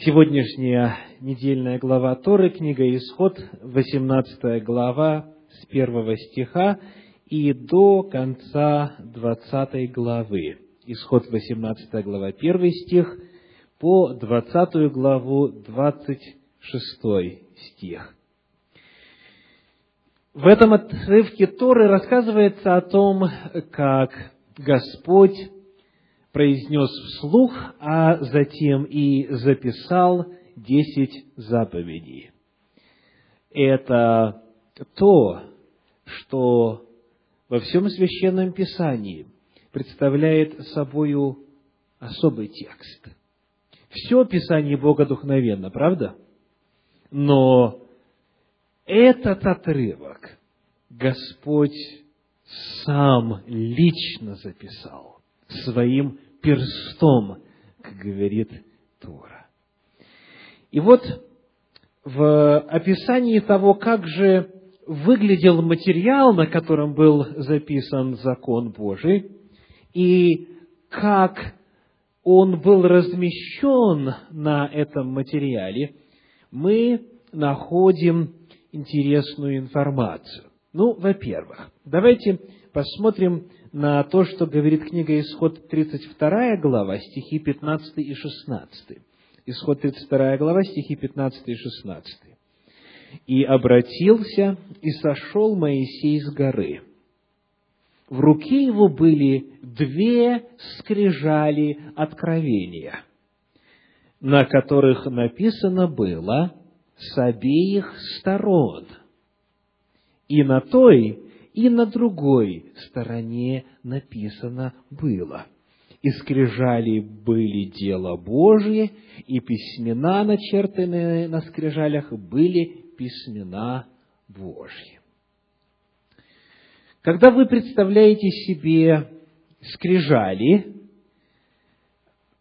Сегодняшняя недельная глава Торы, книга Исход, 18 глава, с первого стиха и до конца 20 главы. Исход, 18 глава, 1 стих, по 20 главу, 26 стих. В этом отрывке Торы рассказывается о том, как Господь произнес вслух, а затем и записал десять заповедей. Это то, что во всем Священном Писании представляет собою особый текст. Все Писание богодухновенно, правда? Но этот отрывок Господь сам лично записал своим перстом, как говорит Тора. И вот в описании того, как же выглядел материал, на котором был записан закон Божий, и как он был размещен на этом материале, мы находим интересную информацию. Ну, во-первых, давайте посмотрим на то, что говорит книга Исход 32 глава, стихи 15 и 16. Исход 32 глава, стихи 15 и 16. «И обратился, и сошел Моисей с горы. В руке его были две скрижали откровения, на которых написано было с обеих сторон, и на той, и на другой стороне написано было. И скрижали были дело Божие, и письмена, начертанные на скрижалях, были письмена Божьи. Когда вы представляете себе скрижали,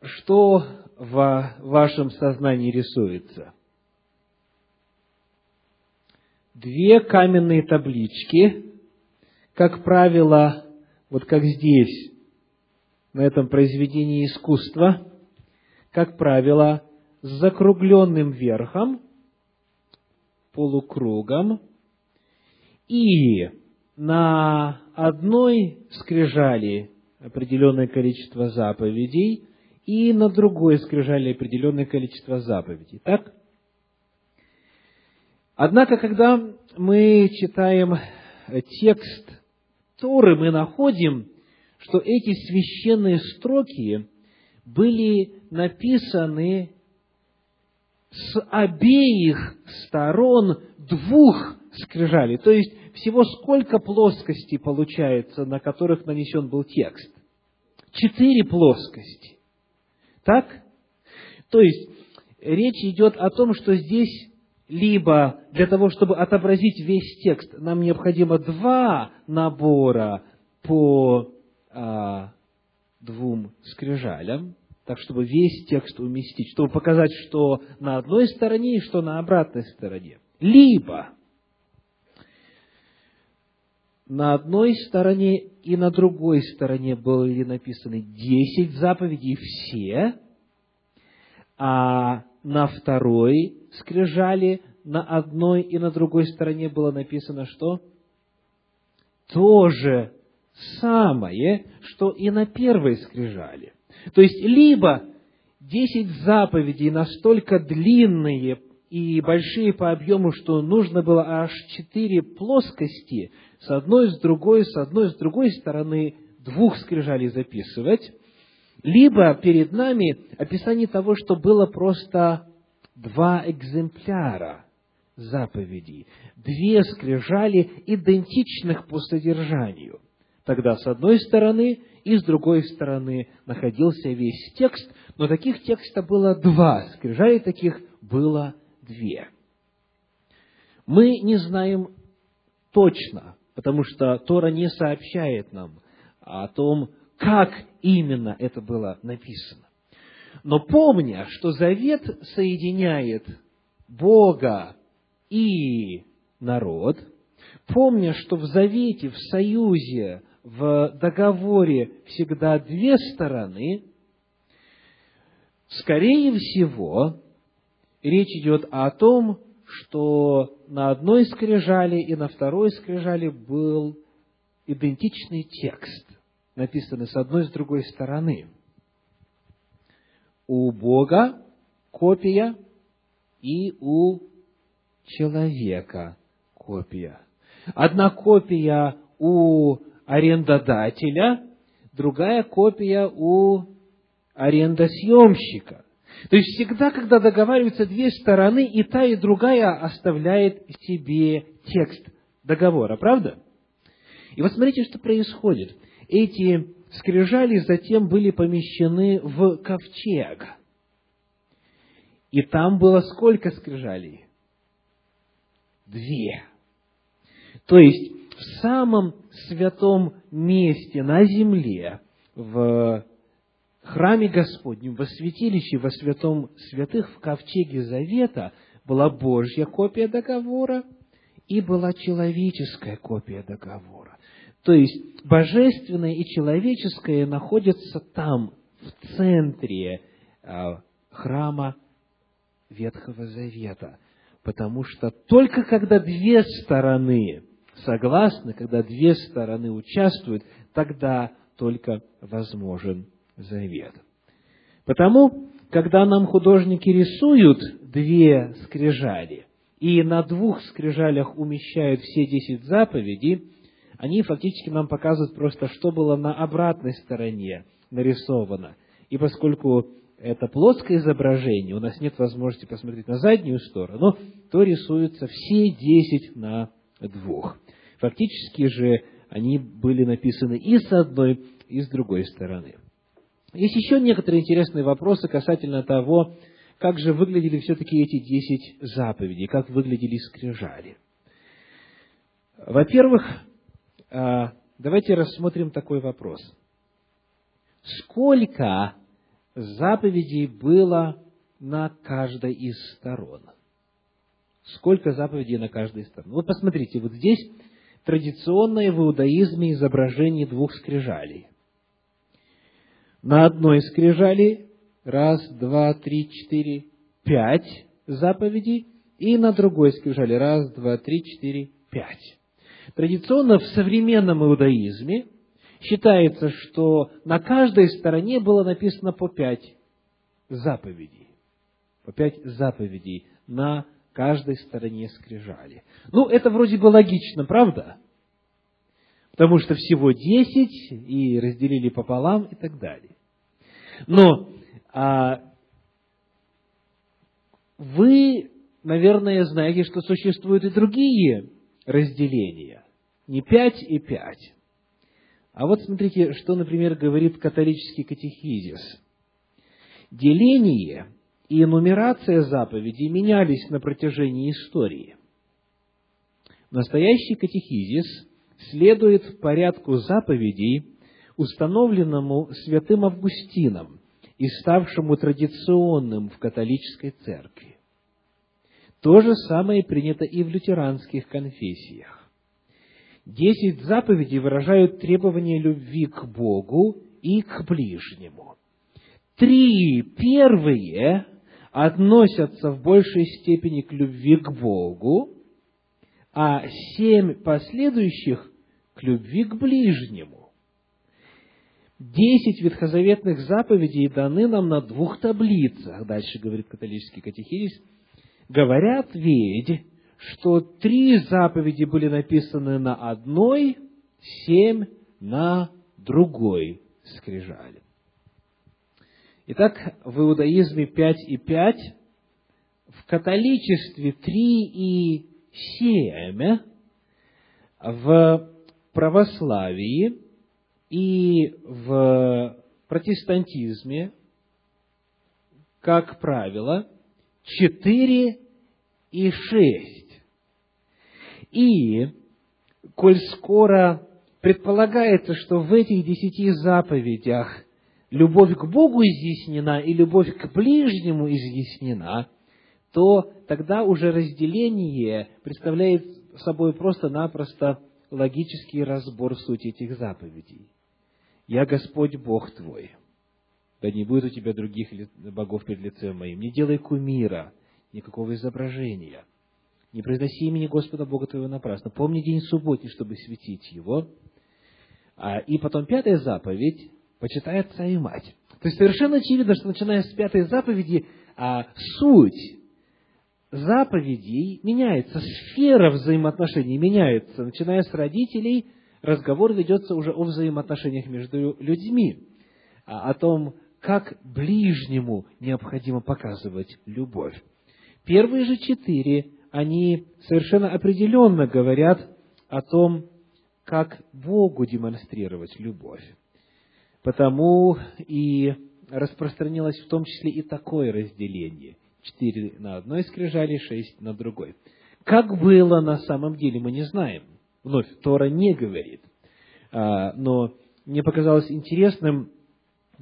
что в вашем сознании рисуется? Две каменные таблички, как правило, вот как здесь, на этом произведении искусства, как правило, с закругленным верхом, полукругом, и на одной скрижали определенное количество заповедей, и на другой скрижали определенное количество заповедей. Так? Однако, когда мы читаем текст Торы мы находим, что эти священные строки были написаны с обеих сторон двух скрижалей. То есть, всего сколько плоскостей получается, на которых нанесен был текст? Четыре плоскости. Так? То есть, речь идет о том, что здесь либо для того, чтобы отобразить весь текст, нам необходимо два набора по а, двум скрижалям, так чтобы весь текст уместить, чтобы показать, что на одной стороне и что на обратной стороне. Либо на одной стороне и на другой стороне были написаны десять заповедей все, а на второй скрижали на одной и на другой стороне было написано что? То же самое, что и на первой скрижали. То есть, либо десять заповедей настолько длинные и большие по объему, что нужно было аж четыре плоскости с одной, с другой, с одной, с другой стороны двух скрижалей записывать, либо перед нами описание того, что было просто два экземпляра заповедей, две скрижали, идентичных по содержанию. Тогда с одной стороны и с другой стороны находился весь текст, но таких текстов было два, скрижали таких было две. Мы не знаем точно, потому что Тора не сообщает нам о том, как именно это было написано. Но помня, что завет соединяет Бога и народ, помня, что в завете, в союзе, в договоре всегда две стороны, скорее всего, речь идет о том, что на одной скрижали и на второй скрижали был идентичный текст, написанный с одной и с другой стороны. У Бога копия и у человека копия. Одна копия у арендодателя, другая копия у арендосъемщика. То есть всегда, когда договариваются две стороны, и та, и другая оставляет себе текст договора, правда? И вот смотрите, что происходит. Эти скрижали затем были помещены в ковчег. И там было сколько скрижалей? Две. То есть, в самом святом месте на земле, в храме Господнем, во святилище, во святом святых, в ковчеге Завета была Божья копия договора и была человеческая копия договора. То есть, божественное и человеческое находятся там, в центре а, храма Ветхого Завета. Потому что только когда две стороны согласны, когда две стороны участвуют, тогда только возможен завет. Потому, когда нам художники рисуют две скрижали, и на двух скрижалях умещают все десять заповедей, они фактически нам показывают просто, что было на обратной стороне нарисовано. И поскольку это плоское изображение, у нас нет возможности посмотреть на заднюю сторону, то рисуются все десять на двух. Фактически же они были написаны и с одной, и с другой стороны. Есть еще некоторые интересные вопросы касательно того, как же выглядели все-таки эти десять заповедей, как выглядели скрижали. Во-первых, давайте рассмотрим такой вопрос. Сколько заповедей было на каждой из сторон? Сколько заповедей на каждой из сторон? Вот посмотрите, вот здесь традиционное в иудаизме изображение двух скрижалей. На одной скрижали раз, два, три, четыре, пять заповедей, и на другой скрижали раз, два, три, четыре, пять. Традиционно в современном иудаизме считается, что на каждой стороне было написано по пять заповедей. По пять заповедей на каждой стороне скрижали. Ну, это вроде бы логично, правда? Потому что всего десять, и разделили пополам, и так далее. Но а, вы, наверное, знаете, что существуют и другие разделения. Не пять и пять. А вот смотрите, что, например, говорит католический катехизис. Деление и нумерация заповедей менялись на протяжении истории. Настоящий катехизис следует порядку заповедей, установленному святым Августином и ставшему традиционным в католической церкви. То же самое принято и в лютеранских конфессиях. Десять заповедей выражают требования любви к Богу и к ближнему. Три первые относятся в большей степени к любви к Богу, а семь последующих к любви к ближнему. Десять ветхозаветных заповедей даны нам на двух таблицах, дальше говорит католический катехизис. Говорят ведь, что три заповеди были написаны на одной, семь на другой скрижали. Итак, в иудаизме пять и пять, в католичестве три и семь, в православии и в протестантизме, как правило, четыре и шесть. И, коль скоро предполагается, что в этих десяти заповедях любовь к Богу изъяснена и любовь к ближнему изъяснена, то тогда уже разделение представляет собой просто-напросто логический разбор в сути этих заповедей. «Я Господь Бог твой, да не будет у тебя других богов перед лицем моим, не делай кумира, никакого изображения. Не произноси имени Господа Бога твоего напрасно. Помни день субботний, чтобы светить его. А, и потом пятая заповедь – почитай отца и мать. То есть совершенно очевидно, что начиная с пятой заповеди, а, суть заповедей меняется, сфера взаимоотношений меняется. Начиная с родителей, разговор ведется уже о взаимоотношениях между людьми, а, о том, как ближнему необходимо показывать любовь. Первые же четыре, они совершенно определенно говорят о том, как Богу демонстрировать любовь. Потому и распространилось в том числе и такое разделение. Четыре на одной скрижали, шесть на другой. Как было на самом деле, мы не знаем. Вновь, Тора не говорит. А, но мне показалось интересным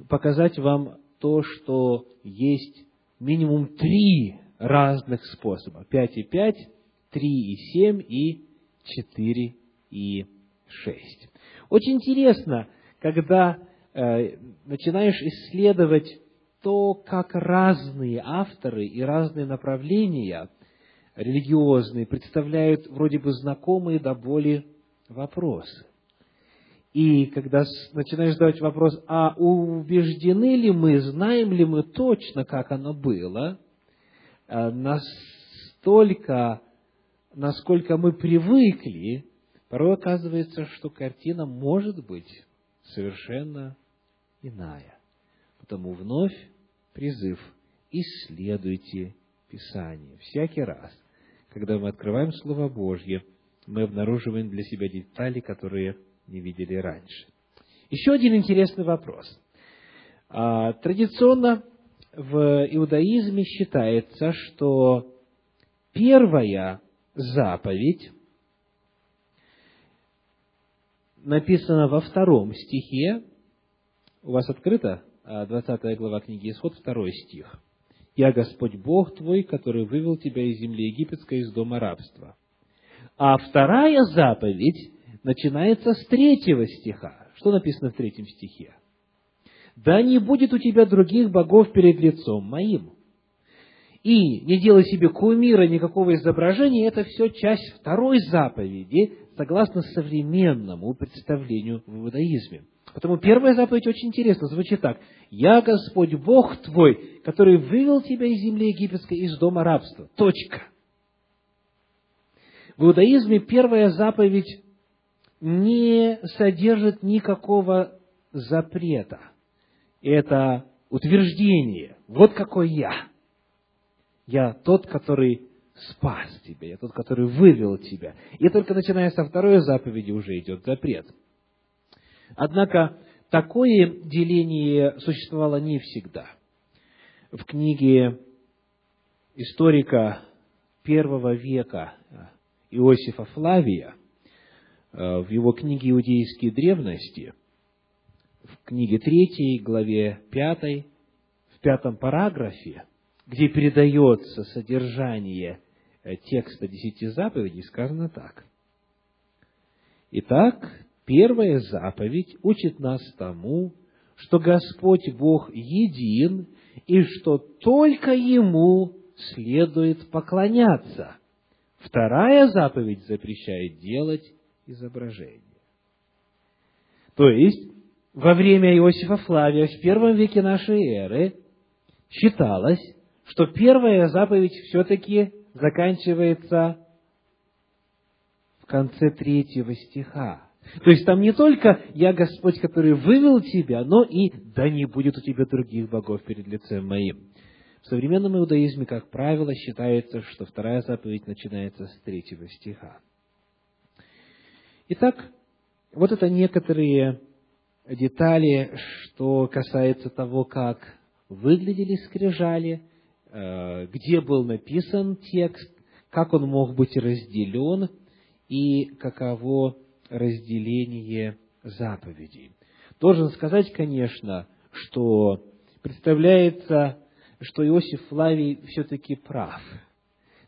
показать вам то, что есть минимум три разных способа. Пять и пять, три и семь и четыре и шесть. Очень интересно, когда э, начинаешь исследовать то, как разные авторы и разные направления религиозные представляют вроде бы знакомые до боли вопросы. И когда начинаешь задавать вопрос, а убеждены ли мы, знаем ли мы точно, как оно было, э, настолько, насколько мы привыкли, порой оказывается, что картина может быть совершенно иная. Потому вновь призыв исследуйте Писание. Всякий раз, когда мы открываем Слово Божье, мы обнаруживаем для себя детали, которые не видели раньше. Еще один интересный вопрос. А, традиционно в иудаизме считается, что первая заповедь написана во втором стихе. У вас открыто 20 а, глава книги Исход, второй стих. «Я Господь Бог твой, который вывел тебя из земли египетской, из дома рабства». А вторая заповедь начинается с третьего стиха. Что написано в третьем стихе? «Да не будет у тебя других богов перед лицом моим». И не делай себе кумира, никакого изображения, это все часть второй заповеди, согласно современному представлению в иудаизме. Потому первая заповедь очень интересно, звучит так. «Я Господь Бог твой, который вывел тебя из земли египетской, из дома рабства». Точка. В иудаизме первая заповедь не содержит никакого запрета. Это утверждение. Вот какой я. Я тот, который спас тебя, я тот, который вывел тебя. И только начиная со второй заповеди уже идет запрет. Однако такое деление существовало не всегда. В книге историка первого века Иосифа Флавия – в его книге «Иудейские древности», в книге 3, главе 5, в пятом параграфе, где передается содержание э, текста десяти заповедей, сказано так. Итак, первая заповедь учит нас тому, что Господь Бог един, и что только Ему следует поклоняться. Вторая заповедь запрещает делать изображение. То есть, во время Иосифа Флавия в первом веке нашей эры считалось, что первая заповедь все-таки заканчивается в конце третьего стиха. То есть там не только «Я Господь, который вывел тебя», но и «Да не будет у тебя других богов перед лицем моим». В современном иудаизме, как правило, считается, что вторая заповедь начинается с третьего стиха. Итак, вот это некоторые детали, что касается того, как выглядели скрижали, э, где был написан текст, как он мог быть разделен и каково разделение заповедей. Должен сказать, конечно, что представляется, что Иосиф Флавий все-таки прав,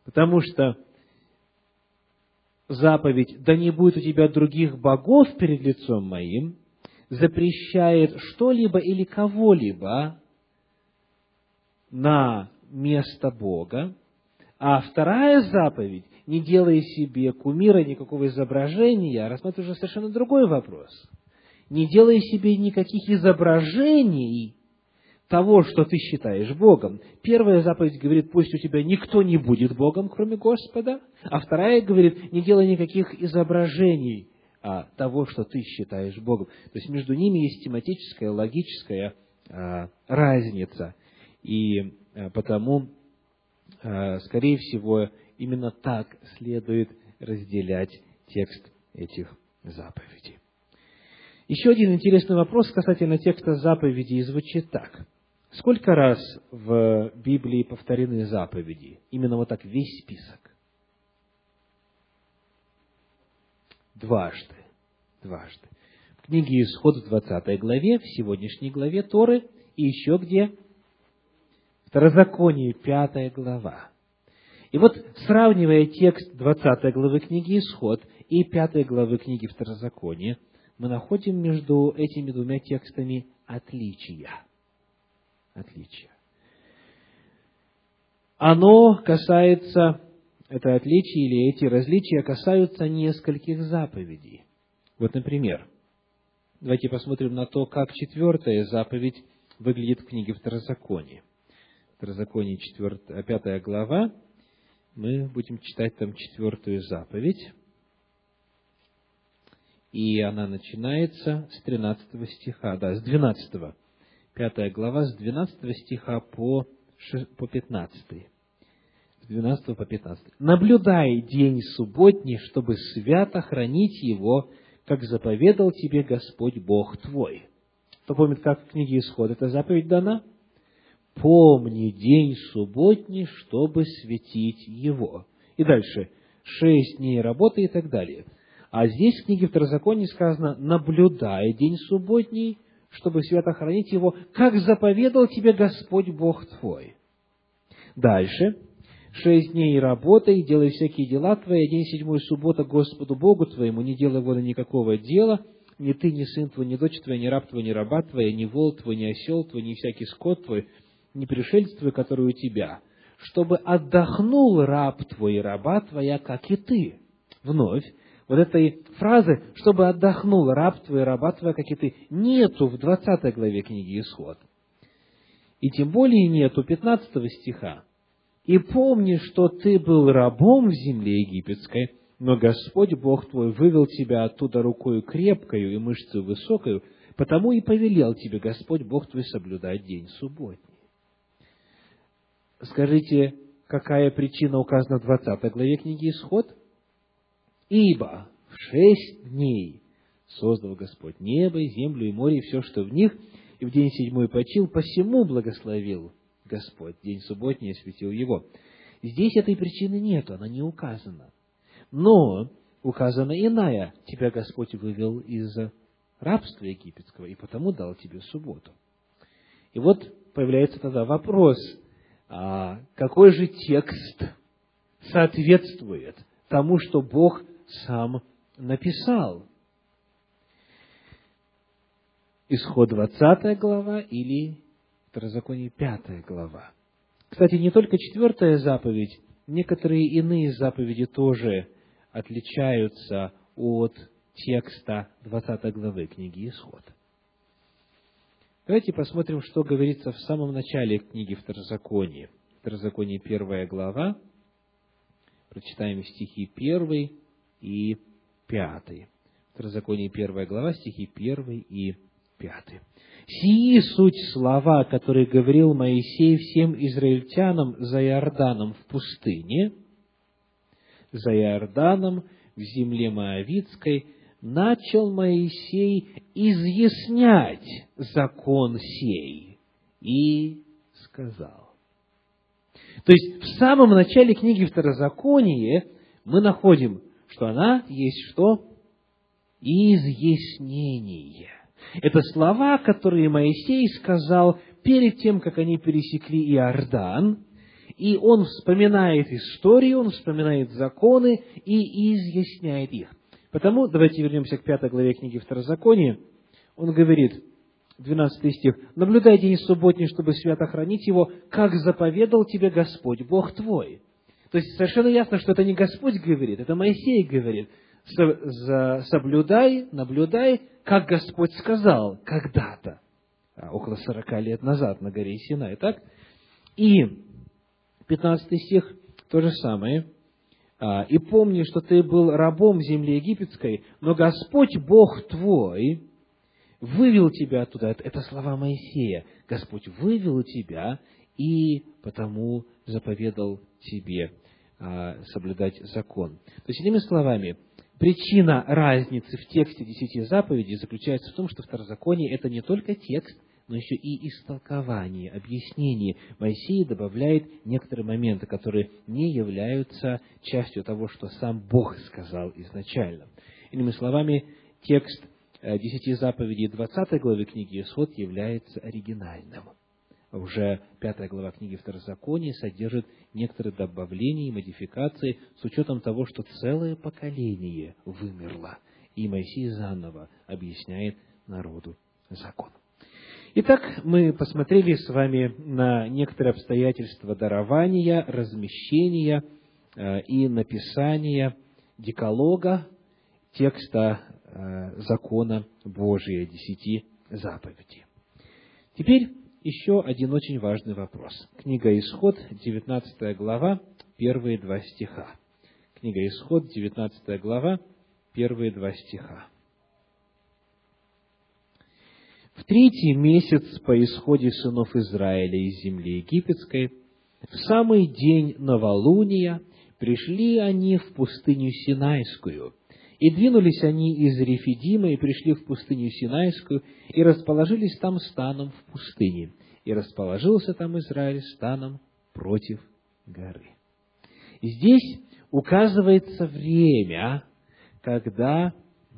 потому что заповедь «Да не будет у тебя других богов перед лицом моим» запрещает что-либо или кого-либо на место Бога, А вторая заповедь, не делай себе кумира, никакого изображения, рассматривает уже совершенно другой вопрос. Не делай себе никаких изображений того, что ты считаешь Богом. Первая заповедь говорит, пусть у тебя никто не будет Богом, кроме Господа. А вторая говорит, не делай никаких изображений а, того, что ты считаешь Богом. То есть между ними есть тематическая, логическая а, разница. И а, потому, а, скорее всего, именно так следует разделять текст этих заповедей. Еще один интересный вопрос касательно текста заповедей звучит так. Сколько раз в Библии повторены заповеди? Именно вот так весь список. Дважды. Дважды. В книге Исход в 20 главе, в сегодняшней главе Торы, и еще где? Второзаконие, 5 глава. И вот, сравнивая текст 20 главы книги Исход и 5 главы книги Второзакония, мы находим между этими двумя текстами отличия – отличие. Оно касается, это отличие или эти различия касаются нескольких заповедей. Вот, например, давайте посмотрим на то, как четвертая заповедь выглядит в книге Второзакония. Второзаконие, 4, 5 глава, мы будем читать там четвертую заповедь. И она начинается с 13 стиха, да, с 12 пятая глава, с 12 стиха по, по 15. С 12 по 15. «Наблюдай день субботний, чтобы свято хранить его, как заповедал тебе Господь Бог твой». Кто помнит, как в книге Исход эта заповедь дана? «Помни день субботний, чтобы светить его». И дальше. «Шесть дней работы» и так далее. А здесь в книге Второзакония сказано «наблюдай день субботний, чтобы свято хранить его, как заповедал тебе Господь Бог твой. Дальше. Шесть дней работай, делай всякие дела твои, день седьмой суббота Господу Богу твоему, не делай воля никакого дела, ни ты, ни сын твой, ни дочь твоя, ни раб твой, ни раба твоя, ни вол твой, ни осел твой, ни всякий скот твой, ни пришельц твой, который у тебя, чтобы отдохнул раб твой и раба твоя, как и ты. Вновь, вот этой фразы, чтобы отдохнул раб твой, раба твоя, как и ты, нету в 20 главе книги Исход. И тем более нету 15 стиха. «И помни, что ты был рабом в земле египетской, но Господь Бог твой вывел тебя оттуда рукою крепкою и мышцей высокою, потому и повелел тебе Господь Бог твой соблюдать день субботний». Скажите, какая причина указана в 20 главе книги Исход? Ибо в шесть дней создал Господь небо, и землю, и море, и все, что в них, и в день седьмой почил, посему благословил Господь, день субботний осветил его. Здесь этой причины нет, она не указана. Но указана иная. Тебя Господь вывел из рабства египетского, и потому дал тебе субботу. И вот появляется тогда вопрос, а какой же текст соответствует тому, что Бог сам написал. Исход 20 глава или Второзаконие 5 глава. Кстати, не только четвертая заповедь, некоторые иные заповеди тоже отличаются от текста 20 главы книги Исход. Давайте посмотрим, что говорится в самом начале книги Второзакония. Второзаконие первая глава, прочитаем стихи 1 и 5. Второзаконие 1 глава, стихи 1 и 5. «Сии суть слова, которые говорил Моисей всем израильтянам за Иорданом в пустыне, за Иорданом в земле Моавицкой, начал Моисей изъяснять закон сей и сказал». То есть, в самом начале книги Второзакония мы находим что она есть что? Изъяснение. Это слова, которые Моисей сказал перед тем, как они пересекли Иордан, и он вспоминает историю, он вспоминает законы и изъясняет их. Потому, давайте вернемся к пятой главе книги Второзакония, он говорит, 12 стих, «Наблюдай день субботний, чтобы свято хранить его, как заповедал тебе Господь, Бог твой». То есть совершенно ясно, что это не Господь говорит, это Моисей говорит. Соблюдай, наблюдай, как Господь сказал когда-то, а, около сорока лет назад на горе Синай. Так? И 15 стих то же самое. А, «И помни, что ты был рабом в земле египетской, но Господь Бог твой вывел тебя оттуда». Это слова Моисея. Господь вывел тебя и потому заповедал тебе а, соблюдать закон. То есть, иными словами, причина разницы в тексте десяти заповедей заключается в том, что второзаконие – это не только текст, но еще и истолкование, объяснение. Моисей добавляет некоторые моменты, которые не являются частью того, что сам Бог сказал изначально. Иными словами, текст э, десяти заповедей 20 главы книги Исход является оригинальным уже пятая глава книги Второзакония содержит некоторые добавления и модификации с учетом того, что целое поколение вымерло, и Моисей заново объясняет народу закон. Итак, мы посмотрели с вами на некоторые обстоятельства дарования, размещения э, и написания декалога, текста э, закона Божия, десяти заповедей. Теперь еще один очень важный вопрос. Книга Исход, 19 глава, первые два стиха. Книга Исход, 19 глава, первые два стиха. В третий месяц по исходе сынов Израиля из земли египетской, в самый день новолуния, пришли они в пустыню Синайскую, и двинулись они из Рефидима и пришли в пустыню Синайскую, и расположились там станом в пустыне. И расположился там Израиль станом против горы. Здесь указывается время, когда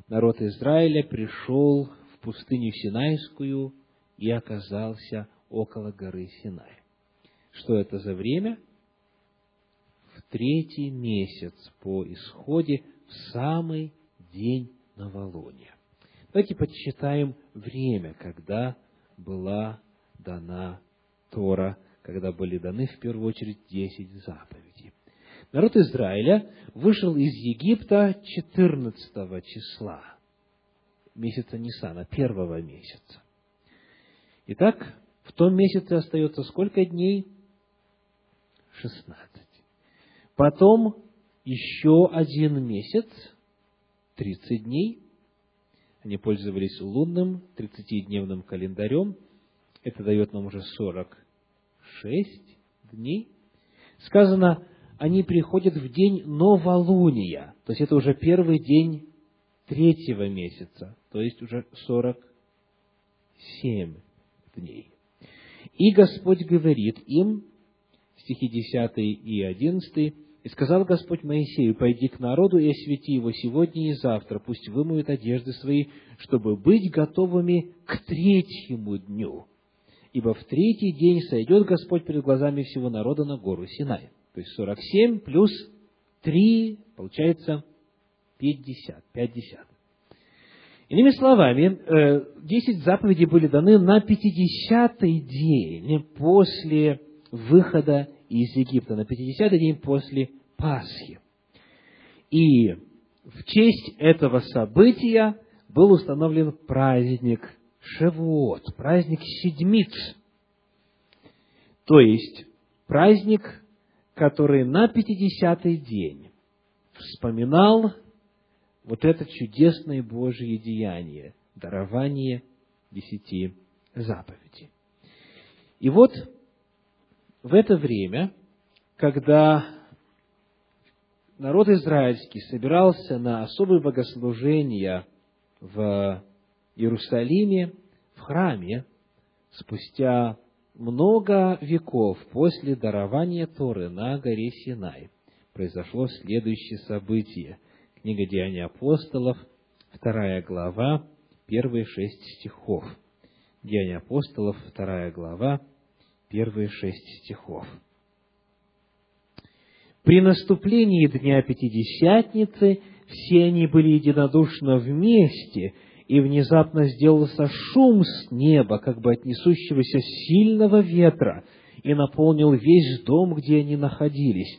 народ Израиля пришел в пустыню Синайскую и оказался около горы Синай. Что это за время? В третий месяц по исходе самый день новолуния. Давайте подсчитаем время, когда была дана Тора, когда были даны в первую очередь десять заповедей. Народ Израиля вышел из Египта 14 числа месяца Нисана, первого месяца. Итак, в том месяце остается сколько дней? 16. Потом еще один месяц, 30 дней. Они пользовались лунным 30-дневным календарем. Это дает нам уже 46 дней. Сказано, они приходят в день новолуния. То есть это уже первый день третьего месяца. То есть уже 47 дней. И Господь говорит им, стихи 10 и 11, и сказал Господь Моисею, пойди к народу и освети его сегодня и завтра, пусть вымоют одежды свои, чтобы быть готовыми к третьему дню. Ибо в третий день сойдет Господь перед глазами всего народа на гору Синай. То есть 47 плюс 3, получается 50, 50. Иными словами, э, десять заповедей были даны на 50-й день после выхода из Египта, на 50-й день после Пасхи. И в честь этого события был установлен праздник Шевуот, праздник Седмиц. То есть, праздник, который на 50-й день вспоминал вот это чудесное Божье деяние, дарование десяти заповедей. И вот в это время, когда народ израильский собирался на особые богослужения в Иерусалиме, в храме, спустя много веков после дарования Торы на горе Синай, произошло следующее событие. Книга Деяний апостолов, вторая глава, первые шесть стихов. Деяния апостолов, вторая глава, первые шесть стихов. При наступлении Дня Пятидесятницы все они были единодушно вместе, и внезапно сделался шум с неба, как бы от несущегося сильного ветра, и наполнил весь дом, где они находились.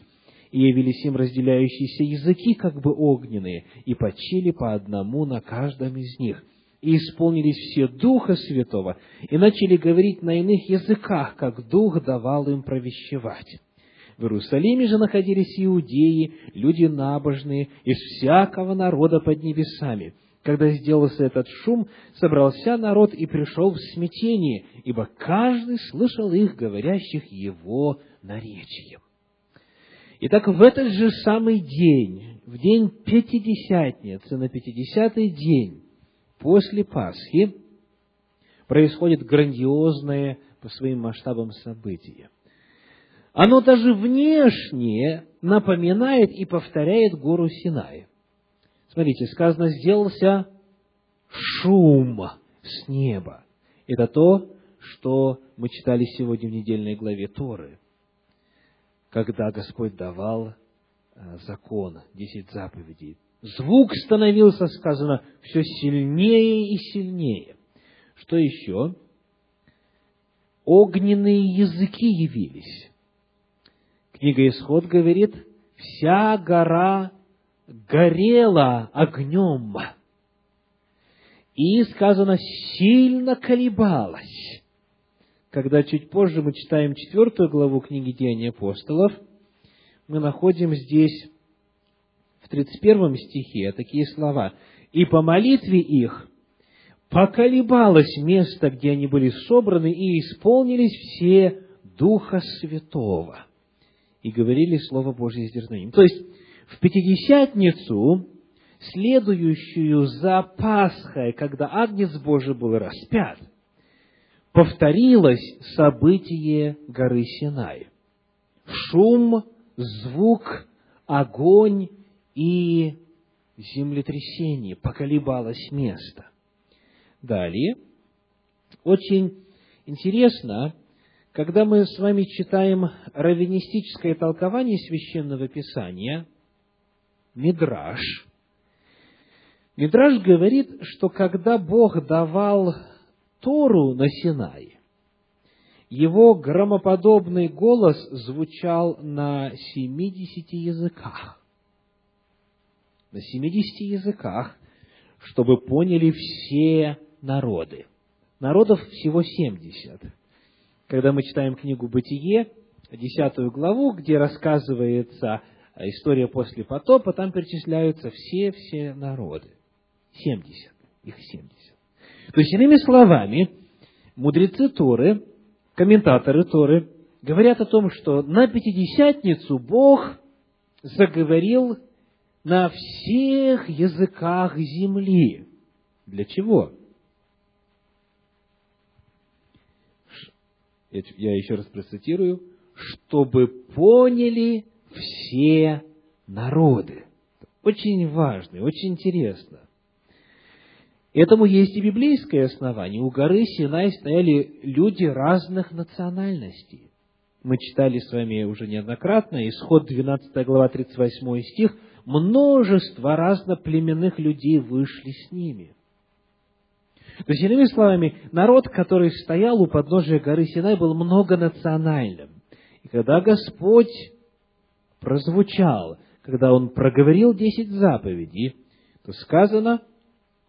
и явились им разделяющиеся языки, как бы огненные, и почили по одному на каждом из них. И исполнились все Духа Святого, и начали говорить на иных языках, как Дух давал им провещевать. В Иерусалиме же находились иудеи, люди набожные, из всякого народа под небесами. Когда сделался этот шум, собрался народ и пришел в смятение, ибо каждый слышал их, говорящих его наречием. Итак, в этот же самый день, в день Пятидесятницы, на пятидесятый день после Пасхи, происходит грандиозное по своим масштабам событие. Оно даже внешне напоминает и повторяет гору Синай. Смотрите, сказано, сделался шум с неба. Это то, что мы читали сегодня в недельной главе Торы, когда Господь давал э, закон, десять заповедей. Звук становился, сказано, все сильнее и сильнее. Что еще? Огненные языки явились. Книга Исход говорит, вся гора горела огнем. И, сказано, сильно колебалась. Когда чуть позже мы читаем четвертую главу книги Деяний апостолов, мы находим здесь 31 стихе такие слова. «И по молитве их поколебалось место, где они были собраны, и исполнились все Духа Святого» и говорили Слово Божье с дерзновением. То есть, в Пятидесятницу, следующую за Пасхой, когда Агнец Божий был распят, повторилось событие горы Синай. Шум, звук, огонь и землетрясение, поколебалось место. Далее, очень интересно, когда мы с вами читаем раввинистическое толкование священного писания, Мидраш, Мидраш говорит, что когда Бог давал Тору на Синай, его громоподобный голос звучал на семидесяти языках. На семидесяти языках, чтобы поняли все народы. Народов всего семьдесят – когда мы читаем книгу «Бытие», десятую главу, где рассказывается история после потопа, там перечисляются все-все народы. Семьдесят. Их семьдесят. То есть, иными словами, мудрецы Торы, комментаторы Торы, говорят о том, что на Пятидесятницу Бог заговорил на всех языках земли. Для чего? я еще раз процитирую, чтобы поняли все народы. Очень важно, очень интересно. Этому есть и библейское основание. У горы Синай стояли люди разных национальностей. Мы читали с вами уже неоднократно, исход 12 глава 38 стих, множество разноплеменных людей вышли с ними – то есть, иными словами, народ, который стоял у подножия горы Синай, был многонациональным. И когда Господь прозвучал, когда Он проговорил десять заповедей, то сказано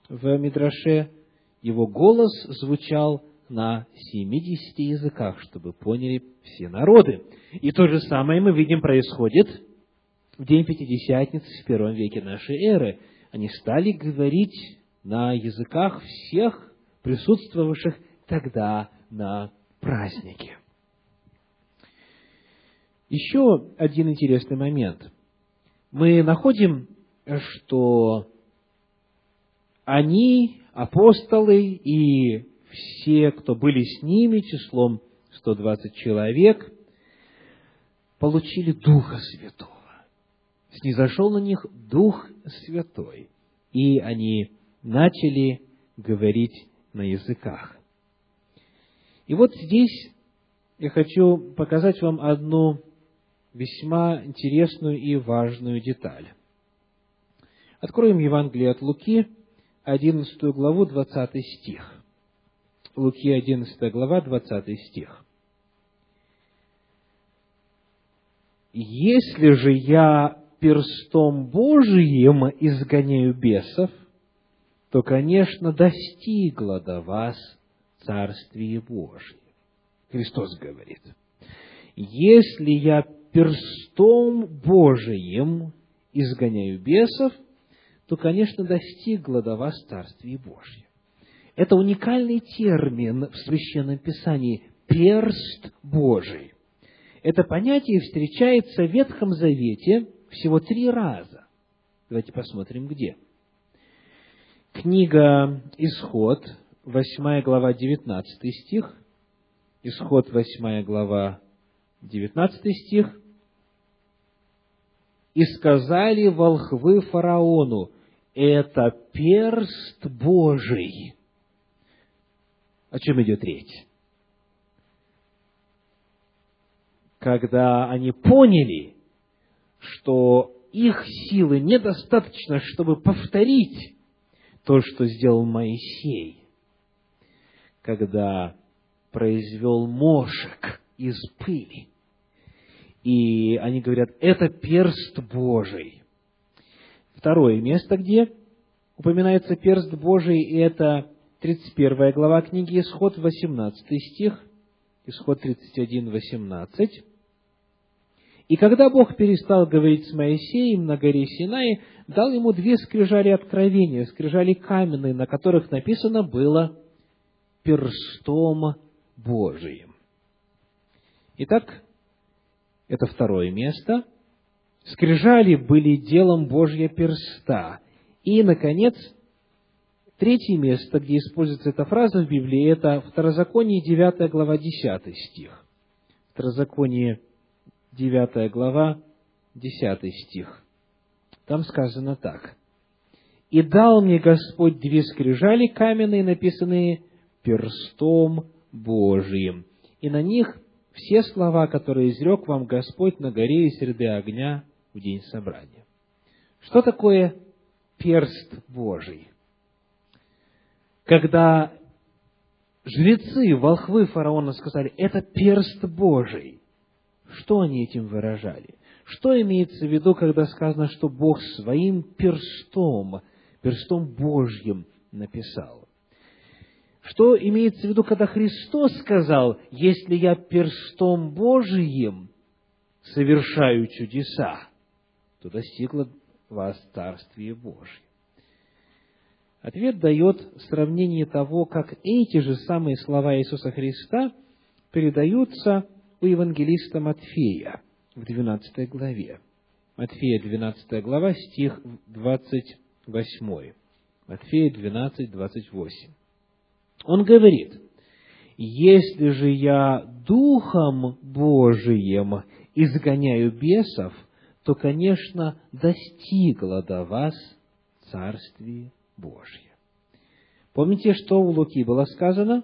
в Мидраше, его голос звучал на семидесяти языках, чтобы поняли все народы. И то же самое мы видим происходит в день Пятидесятницы в первом веке нашей эры. Они стали говорить на языках всех присутствовавших тогда на празднике. Еще один интересный момент. Мы находим, что они, апостолы и все, кто были с ними, числом 120 человек, получили Духа Святого. Снизошел на них Дух Святой, и они начали говорить на языках. И вот здесь я хочу показать вам одну весьма интересную и важную деталь. Откроем Евангелие от Луки, 11 главу, 20 стих. Луки, 11 глава, 20 стих. если же я перстом Божиим изгоняю бесов, то, конечно, достигло до вас Царствие Божие. Христос говорит, если я перстом Божиим изгоняю бесов, то, конечно, достигло до вас Царствие Божье. Это уникальный термин в Священном Писании – перст Божий. Это понятие встречается в Ветхом Завете всего три раза. Давайте посмотрим, где. Книга Исход, 8 глава, 19 стих. Исход, 8 глава, 19 стих. «И сказали волхвы фараону, это перст Божий». О чем идет речь? Когда они поняли, что их силы недостаточно, чтобы повторить то, что сделал Моисей, когда произвел мошек из пыли. И они говорят, это перст Божий. Второе место, где упоминается перст Божий, и это 31 глава книги Исход, 18 стих, Исход 31, 18. И когда Бог перестал говорить с Моисеем на горе Синai, дал ему две скрижали откровения, скрижали каменные, на которых написано было «перстом Божиим». Итак, это второе место. Скрижали были делом Божья перста. И, наконец, третье место, где используется эта фраза в Библии, это Второзаконие, 9 глава, 10 стих. Второзаконие, 9 глава, 10 стих. Там сказано так. «И дал мне Господь две скрижали каменные, написанные перстом Божиим, и на них все слова, которые изрек вам Господь на горе и среды огня в день собрания». Что такое перст Божий? Когда жрецы, волхвы фараона сказали, это перст Божий, что они этим выражали? Что имеется в виду, когда сказано, что Бог своим перстом, перстом Божьим написал? Что имеется в виду, когда Христос сказал, если я перстом Божиим совершаю чудеса, то достигло вас Царствие Божье. Ответ дает сравнение того, как эти же самые слова Иисуса Христа передаются у евангелиста Матфея в 12 главе. Матфея 12 глава, стих 28. Матфея 12, 28. Он говорит, «Если же я Духом Божиим изгоняю бесов, то, конечно, достигло до вас Царствие Божье». Помните, что у Луки было сказано?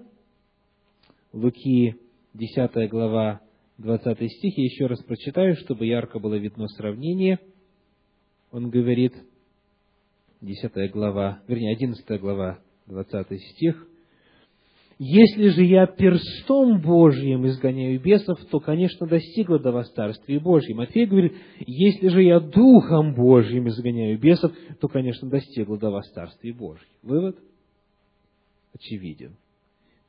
Луки, 10 глава, 20 стих, я еще раз прочитаю, чтобы ярко было видно сравнение. Он говорит, 10 глава, вернее, 11 глава, 20 стих. «Если же я перстом Божьим изгоняю бесов, то, конечно, достигло до вас Царствия Божьего». Матфей говорит, «Если же я Духом Божьим изгоняю бесов, то, конечно, достигло до вас Царствия Божьего». Вывод очевиден.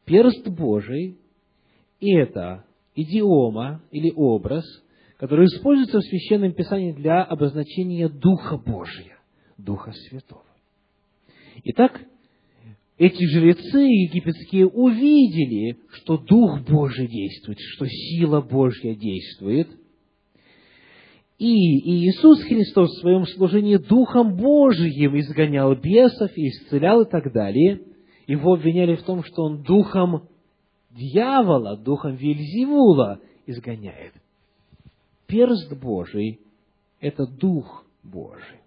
Перст Божий – это идиома или образ, который используется в Священном Писании для обозначения Духа Божия, Духа Святого. Итак, эти жрецы египетские увидели, что Дух Божий действует, что сила Божья действует. И Иисус Христос в своем служении Духом Божиим изгонял бесов, исцелял и так далее. Его обвиняли в том, что Он Духом дьявола, духом Вильзевула изгоняет. Перст Божий – это Дух Божий.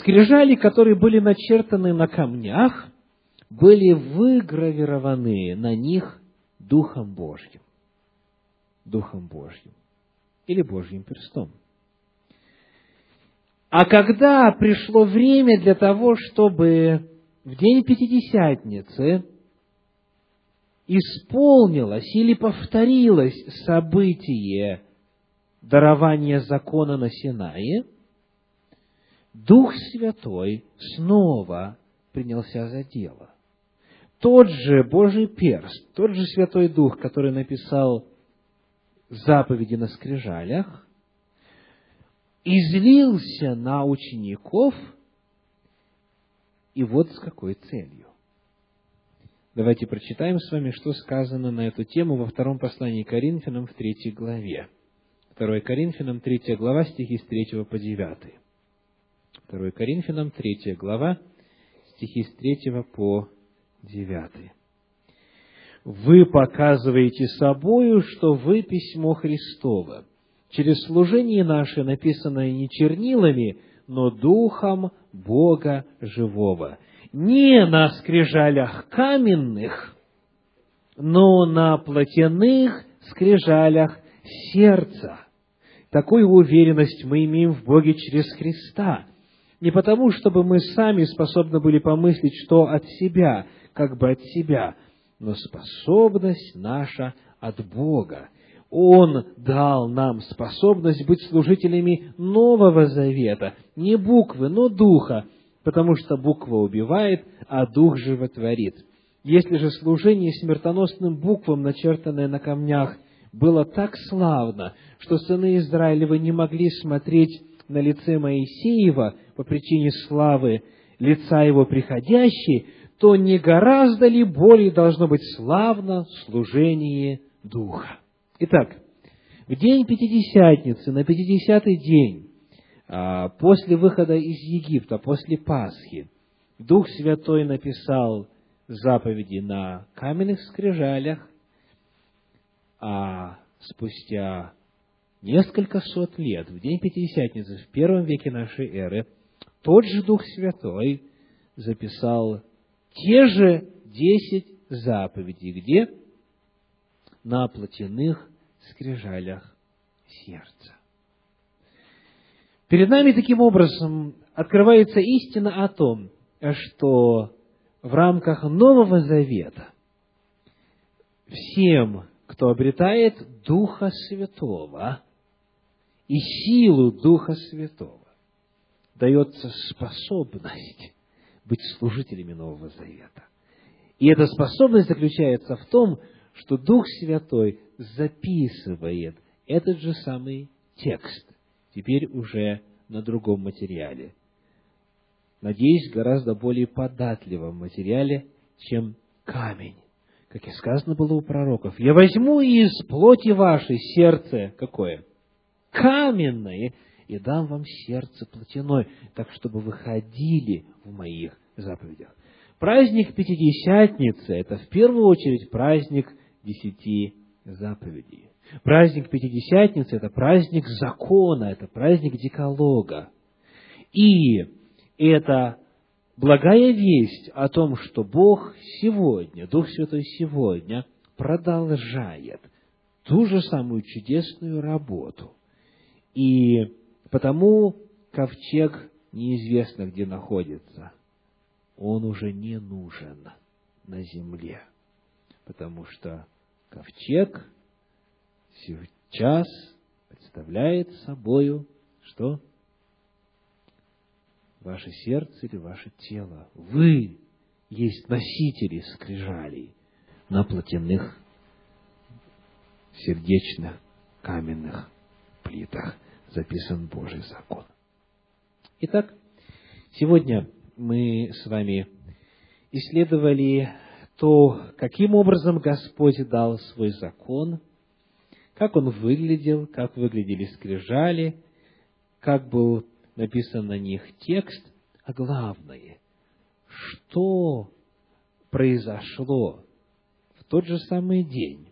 Скрижали, которые были начертаны на камнях, были выгравированы на них Духом Божьим. Духом Божьим. Или Божьим перстом. А когда пришло время для того, чтобы в день Пятидесятницы исполнилось или повторилось событие дарования закона на Синае, Дух Святой снова принялся за дело. Тот же Божий перст, тот же Святой Дух, который написал заповеди на скрижалях, излился на учеников, и вот с какой целью. Давайте прочитаем с вами, что сказано на эту тему во втором послании Коринфянам в третьей главе. 2 Коринфянам, третья глава, стихи с 3 по 9. 2 Коринфянам, третья глава, стихи с 3 по 9. «Вы показываете собою, что вы письмо Христово, через служение наше, написанное не чернилами, но Духом Бога Живого, не на скрижалях каменных, но на плотяных скрижалях сердца. Такую уверенность мы имеем в Боге через Христа. Не потому, чтобы мы сами способны были помыслить, что от себя, как бы от себя, но способность наша от Бога. Он дал нам способность быть служителями Нового Завета, не буквы, но Духа, потому что буква убивает, а дух животворит. Если же служение смертоносным буквам, начертанное на камнях, было так славно, что сыны Израилевы не могли смотреть на лице Моисеева по причине славы лица его приходящей, то не гораздо ли более должно быть славно служение Духа? Итак, в день Пятидесятницы, на Пятидесятый день, после выхода из Египта, после Пасхи, Дух Святой написал заповеди на каменных скрижалях, а спустя несколько сот лет, в день Пятидесятницы, в первом веке нашей эры, тот же Дух Святой записал те же десять заповедей, где? На плотяных скрижалях сердца. Перед нами таким образом открывается истина о том, что в рамках Нового Завета всем, кто обретает Духа Святого и силу Духа Святого, дается способность быть служителями Нового Завета. И эта способность заключается в том, что Дух Святой записывает этот же самый текст теперь уже на другом материале. Надеюсь, гораздо более податливом материале, чем камень. Как и сказано было у пророков, «Я возьму из плоти вашей сердце какое? Каменное, и дам вам сердце плотяное, так чтобы вы ходили в моих заповедях». Праздник Пятидесятницы – это в первую очередь праздник десяти заповедей. Праздник Пятидесятницы – это праздник закона, это праздник деколога. И это благая весть о том, что Бог сегодня, Дух Святой сегодня продолжает ту же самую чудесную работу. И потому ковчег неизвестно, где находится. Он уже не нужен на земле, потому что ковчег сейчас представляет собою что? Ваше сердце или ваше тело. Вы есть носители скрижалей на плотяных, сердечных, каменных плитах записан Божий закон. Итак, сегодня мы с вами исследовали то, каким образом Господь дал свой закон – как он выглядел, как выглядели скрижали, как был написан на них текст, а главное, что произошло в тот же самый день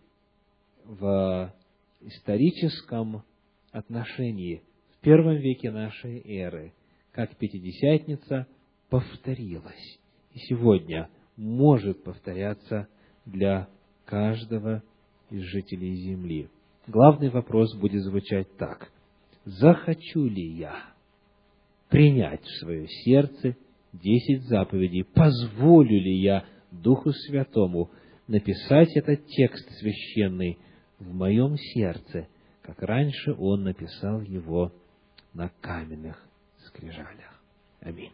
в историческом отношении в первом веке нашей эры, как Пятидесятница повторилась. И сегодня может повторяться для каждого из жителей Земли главный вопрос будет звучать так. Захочу ли я принять в свое сердце десять заповедей? Позволю ли я Духу Святому написать этот текст священный в моем сердце, как раньше Он написал его на каменных скрижалях. Аминь.